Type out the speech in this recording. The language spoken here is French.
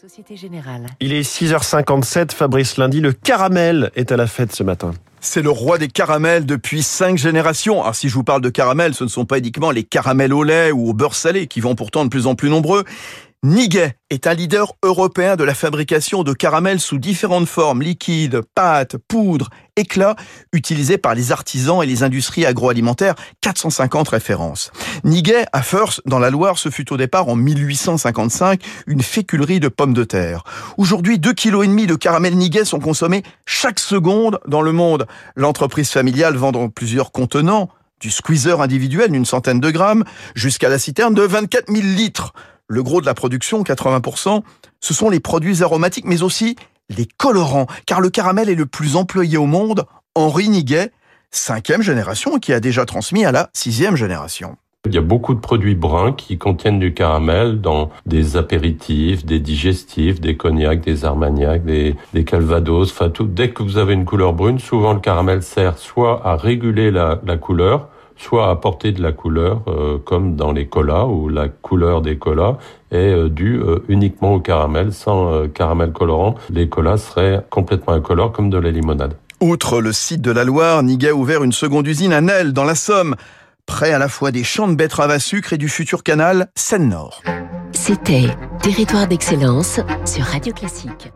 Société Générale. Il est 6h57, Fabrice Lundi, le caramel est à la fête ce matin. C'est le roi des caramels depuis cinq générations. Alors si je vous parle de caramel, ce ne sont pas uniquement les caramels au lait ou au beurre salé qui vont pourtant de plus en plus nombreux. Niguet est un leader européen de la fabrication de caramels sous différentes formes, liquides, pâtes, poudres, éclats, utilisés par les artisans et les industries agroalimentaires, 450 références. Niguet, à First, dans la Loire, ce fut au départ en 1855 une féculerie de pommes de terre. Aujourd'hui, 2,5 kg de caramel Niguet sont consommés chaque seconde dans le monde. L'entreprise familiale vend dans plusieurs contenants, du squeezer individuel d'une centaine de grammes, jusqu'à la citerne de 24 000 litres le gros de la production, 80%, ce sont les produits aromatiques, mais aussi les colorants, car le caramel est le plus employé au monde. Henri Niguet, cinquième génération, qui a déjà transmis à la sixième génération. Il y a beaucoup de produits bruns qui contiennent du caramel dans des apéritifs, des digestifs, des cognacs, des armagnacs, des, calvados, enfin tout. Dès que vous avez une couleur brune, souvent le caramel sert soit à réguler la, la couleur, soit apporter de la couleur, euh, comme dans les colas, où la couleur des colas est euh, due euh, uniquement au caramel. Sans caramel colorant, les colas seraient complètement incolores, comme de la limonade. Outre le site de la Loire, Niguet a ouvert une seconde usine à Nel, dans la Somme, près à la fois des champs de betteraves à sucre et du futur canal Seine-Nord. C'était Territoire d'excellence sur Radio Classique.